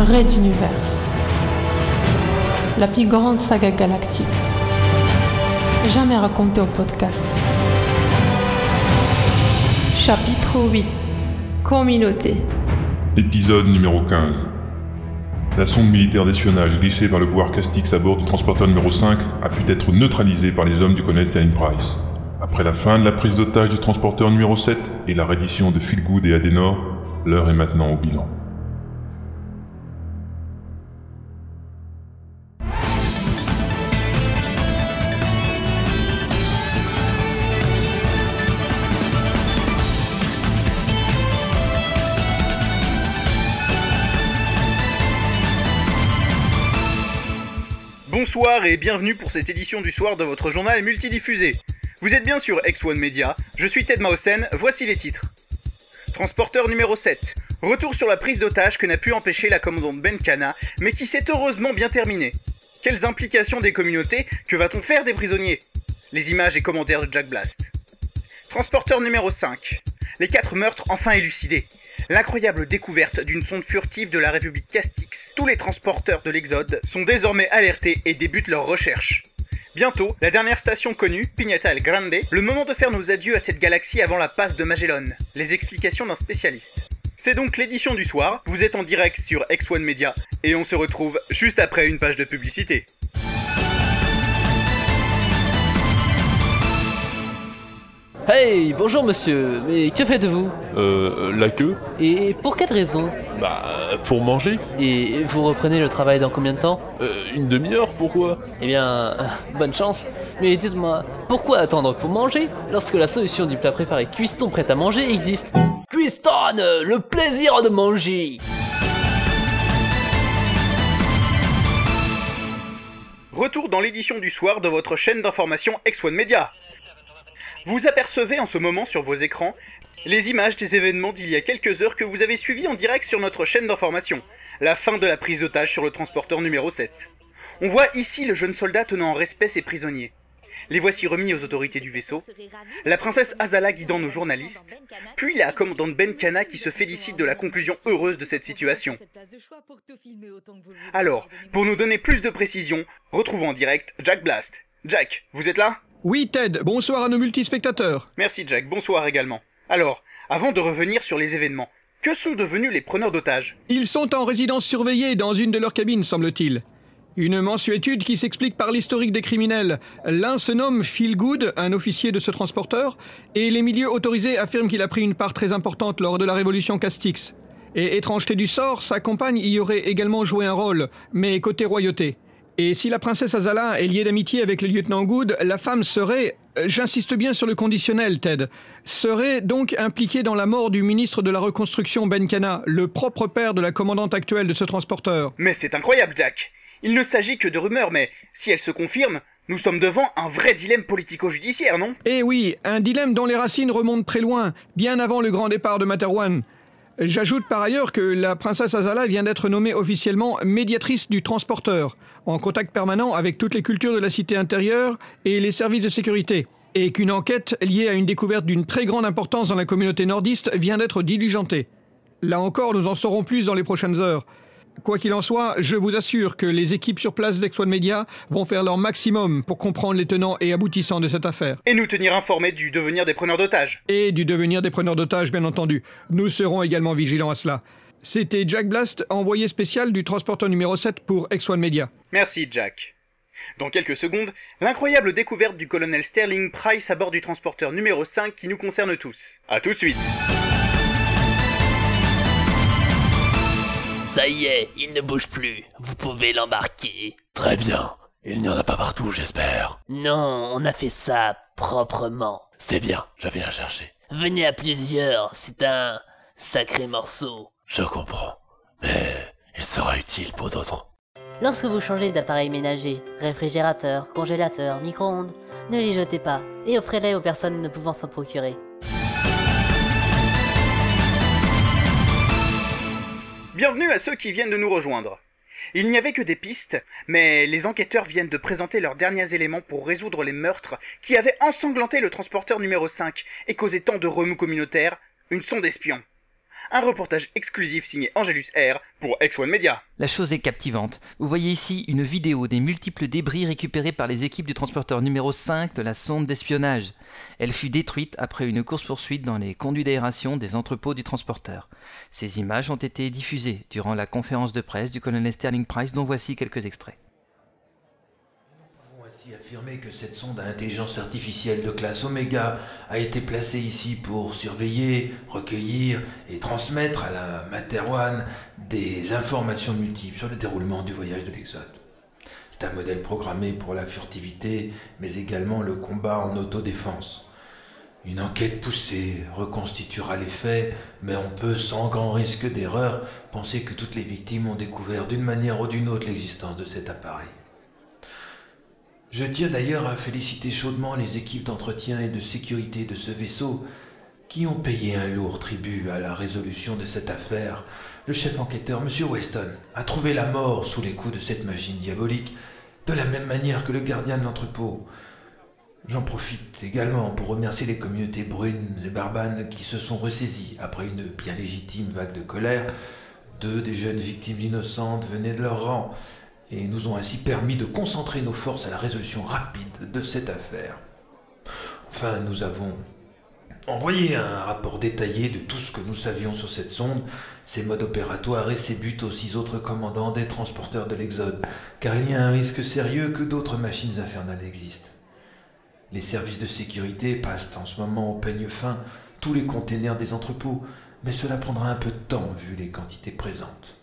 Red Universe. La plus grande saga galactique. Jamais racontée au podcast. Chapitre 8. Communauté. Épisode numéro 15. La sonde militaire d'espionnage glissée par le pouvoir Castix à bord du transporteur numéro 5 a pu être neutralisée par les hommes du colonel Price. Après la fin de la prise d'otage du transporteur numéro 7 et la reddition de Philgood et Adenor, l'heure est maintenant au bilan. Bonsoir et bienvenue pour cette édition du soir de votre journal multidiffusé. Vous êtes bien sur X1 Media, je suis Ted Mausen, voici les titres. Transporteur numéro 7. Retour sur la prise d'otage que n'a pu empêcher la commandante Benkana, mais qui s'est heureusement bien terminée. Quelles implications des communautés Que va-t-on faire des prisonniers? Les images et commentaires de Jack Blast. Transporteur numéro 5. Les quatre meurtres enfin élucidés. L'incroyable découverte d'une sonde furtive de la République Castix. Tous les transporteurs de l'Exode sont désormais alertés et débutent leurs recherches. Bientôt, la dernière station connue, Pignata El Grande, le moment de faire nos adieux à cette galaxie avant la passe de Magellan. Les explications d'un spécialiste. C'est donc l'édition du soir, vous êtes en direct sur X1 Media, et on se retrouve juste après une page de publicité. Hey, bonjour monsieur, mais que faites-vous? Euh, la queue. Et pour quelle raison? Bah, pour manger. Et vous reprenez le travail dans combien de temps? Euh, une demi-heure, pourquoi? Eh bien, euh, bonne chance. Mais dites-moi, pourquoi attendre pour manger lorsque la solution du plat préparé cuiston prêt à manger existe? Cuiston, le plaisir de manger. Retour dans l'édition du soir de votre chaîne d'information X1 Media. Vous apercevez en ce moment sur vos écrans les images des événements d'il y a quelques heures que vous avez suivis en direct sur notre chaîne d'information, la fin de la prise d'otage sur le transporteur numéro 7. On voit ici le jeune soldat tenant en respect ses prisonniers. Les voici remis aux autorités du vaisseau, la princesse Azala guidant nos journalistes, puis la commandante Benkana qui se félicite de la conclusion heureuse de cette situation. Alors, pour nous donner plus de précisions, retrouvons en direct Jack Blast. Jack, vous êtes là? Oui, Ted, bonsoir à nos multispectateurs. Merci Jack, bonsoir également. Alors, avant de revenir sur les événements, que sont devenus les preneurs d'otages? Ils sont en résidence surveillée dans une de leurs cabines, semble-t-il. Une mensuétude qui s'explique par l'historique des criminels. L'un se nomme Phil Good, un officier de ce transporteur, et les milieux autorisés affirment qu'il a pris une part très importante lors de la révolution Castix. Et étrangeté du sort, sa compagne y aurait également joué un rôle, mais côté royauté. Et si la princesse Azala est liée d'amitié avec le lieutenant Good, la femme serait, euh, j'insiste bien sur le conditionnel, Ted, serait donc impliquée dans la mort du ministre de la Reconstruction Benkana, le propre père de la commandante actuelle de ce transporteur. Mais c'est incroyable Jack Il ne s'agit que de rumeurs, mais si elles se confirment, nous sommes devant un vrai dilemme politico-judiciaire, non? Eh oui, un dilemme dont les racines remontent très loin, bien avant le grand départ de Materwan. J'ajoute par ailleurs que la princesse Azala vient d'être nommée officiellement médiatrice du transporteur, en contact permanent avec toutes les cultures de la cité intérieure et les services de sécurité, et qu'une enquête liée à une découverte d'une très grande importance dans la communauté nordiste vient d'être diligentée. Là encore, nous en saurons plus dans les prochaines heures. Quoi qu'il en soit, je vous assure que les équipes sur place d'X1 Media vont faire leur maximum pour comprendre les tenants et aboutissants de cette affaire. Et nous tenir informés du devenir des preneurs d'otages. Et du devenir des preneurs d'otages, bien entendu. Nous serons également vigilants à cela. C'était Jack Blast, envoyé spécial du transporteur numéro 7 pour X1 Media. Merci Jack. Dans quelques secondes, l'incroyable découverte du colonel Sterling Price à bord du transporteur numéro 5 qui nous concerne tous. A tout de suite Ça y est, il ne bouge plus. Vous pouvez l'embarquer. Très bien. Il n'y en a pas partout, j'espère. Non, on a fait ça proprement. C'est bien, je viens chercher. Venez à plusieurs, c'est un sacré morceau. Je comprends. Mais il sera utile pour d'autres. Lorsque vous changez d'appareil ménager, réfrigérateur, congélateur, micro-ondes, ne les jetez pas et offrez-les aux personnes ne pouvant s'en procurer. Bienvenue à ceux qui viennent de nous rejoindre. Il n'y avait que des pistes, mais les enquêteurs viennent de présenter leurs derniers éléments pour résoudre les meurtres qui avaient ensanglanté le transporteur numéro 5 et causé tant de remous communautaires, une sonde espion. Un reportage exclusif signé Angelus R pour X1 Media. La chose est captivante. Vous voyez ici une vidéo des multiples débris récupérés par les équipes du transporteur numéro 5 de la sonde d'espionnage. Elle fut détruite après une course-poursuite dans les conduits d'aération des entrepôts du transporteur. Ces images ont été diffusées durant la conférence de presse du colonel Sterling Price dont voici quelques extraits affirmer que cette sonde à intelligence artificielle de classe Oméga a été placée ici pour surveiller, recueillir et transmettre à la Mater One des informations multiples sur le déroulement du voyage de l'Exode. C'est un modèle programmé pour la furtivité, mais également le combat en autodéfense. Une enquête poussée reconstituera les faits, mais on peut, sans grand risque d'erreur, penser que toutes les victimes ont découvert d'une manière ou d'une autre l'existence de cet appareil. Je tiens d'ailleurs à féliciter chaudement les équipes d'entretien et de sécurité de ce vaisseau qui ont payé un lourd tribut à la résolution de cette affaire. Le chef enquêteur, M. Weston, a trouvé la mort sous les coups de cette machine diabolique, de la même manière que le gardien de l'entrepôt. J'en profite également pour remercier les communautés brunes et barbanes qui se sont ressaisies après une bien légitime vague de colère. Deux des jeunes victimes innocentes venaient de leur rang et nous ont ainsi permis de concentrer nos forces à la résolution rapide de cette affaire. Enfin, nous avons envoyé un rapport détaillé de tout ce que nous savions sur cette sonde, ses modes opératoires et ses buts aux six autres commandants des transporteurs de l'Exode, car il y a un risque sérieux que d'autres machines infernales existent. Les services de sécurité passent en ce moment au peigne fin tous les containers des entrepôts, mais cela prendra un peu de temps vu les quantités présentes.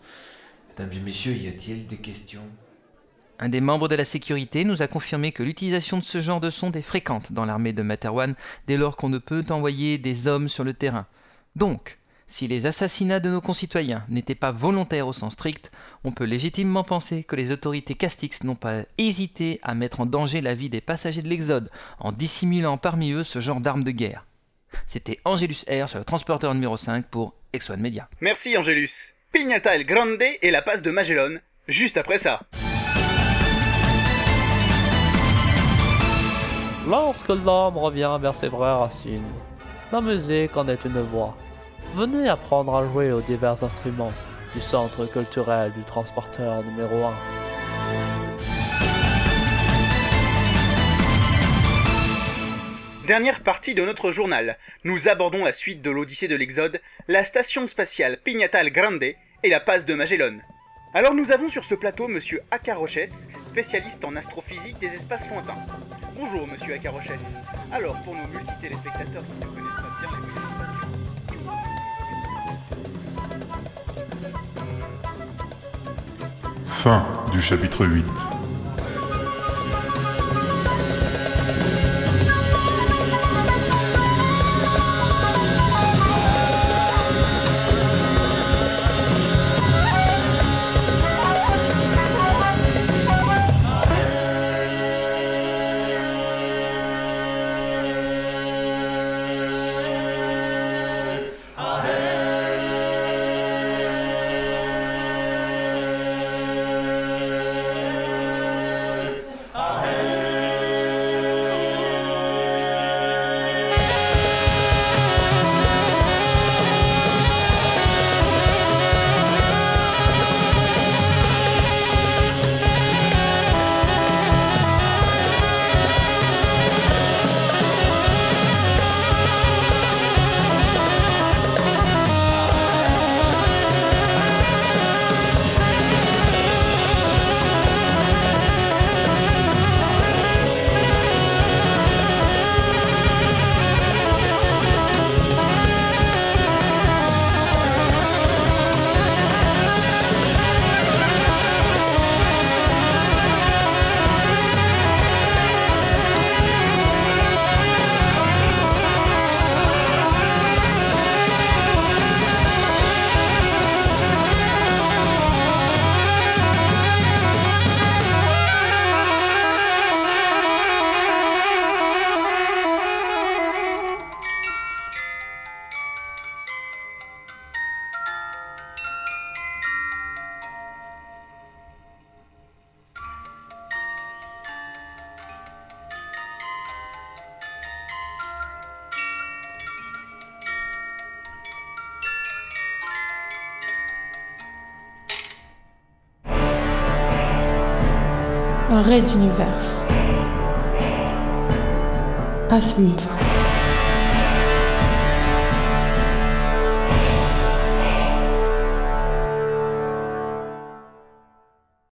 Mesdames et messieurs, y a-t-il des questions? Un des membres de la sécurité nous a confirmé que l'utilisation de ce genre de sonde est fréquente dans l'armée de Materwan dès lors qu'on ne peut envoyer des hommes sur le terrain. Donc, si les assassinats de nos concitoyens n'étaient pas volontaires au sens strict, on peut légitimement penser que les autorités Castix n'ont pas hésité à mettre en danger la vie des passagers de l'Exode en dissimulant parmi eux ce genre d'armes de guerre. C'était Angelus R sur le transporteur numéro 5 pour X1 Media. Merci Angelus. Pignata El Grande et la passe de Magellan, juste après ça. Lorsque l'homme revient vers ses vraies racines, la musique en est une voix. Venez apprendre à jouer aux divers instruments du centre culturel du transporteur numéro 1. Dernière partie de notre journal, nous abordons la suite de l'Odyssée de l'Exode, la station spatiale Pignatal Grande et la passe de Magellan. Alors nous avons sur ce plateau Monsieur Akaroches, spécialiste en astrophysique des espaces lointains. Bonjour Monsieur Akaroches. Alors pour nos multi-téléspectateurs qui ne connaissent pas bien les Fin du chapitre 8. Un raid d'univers. À suivre.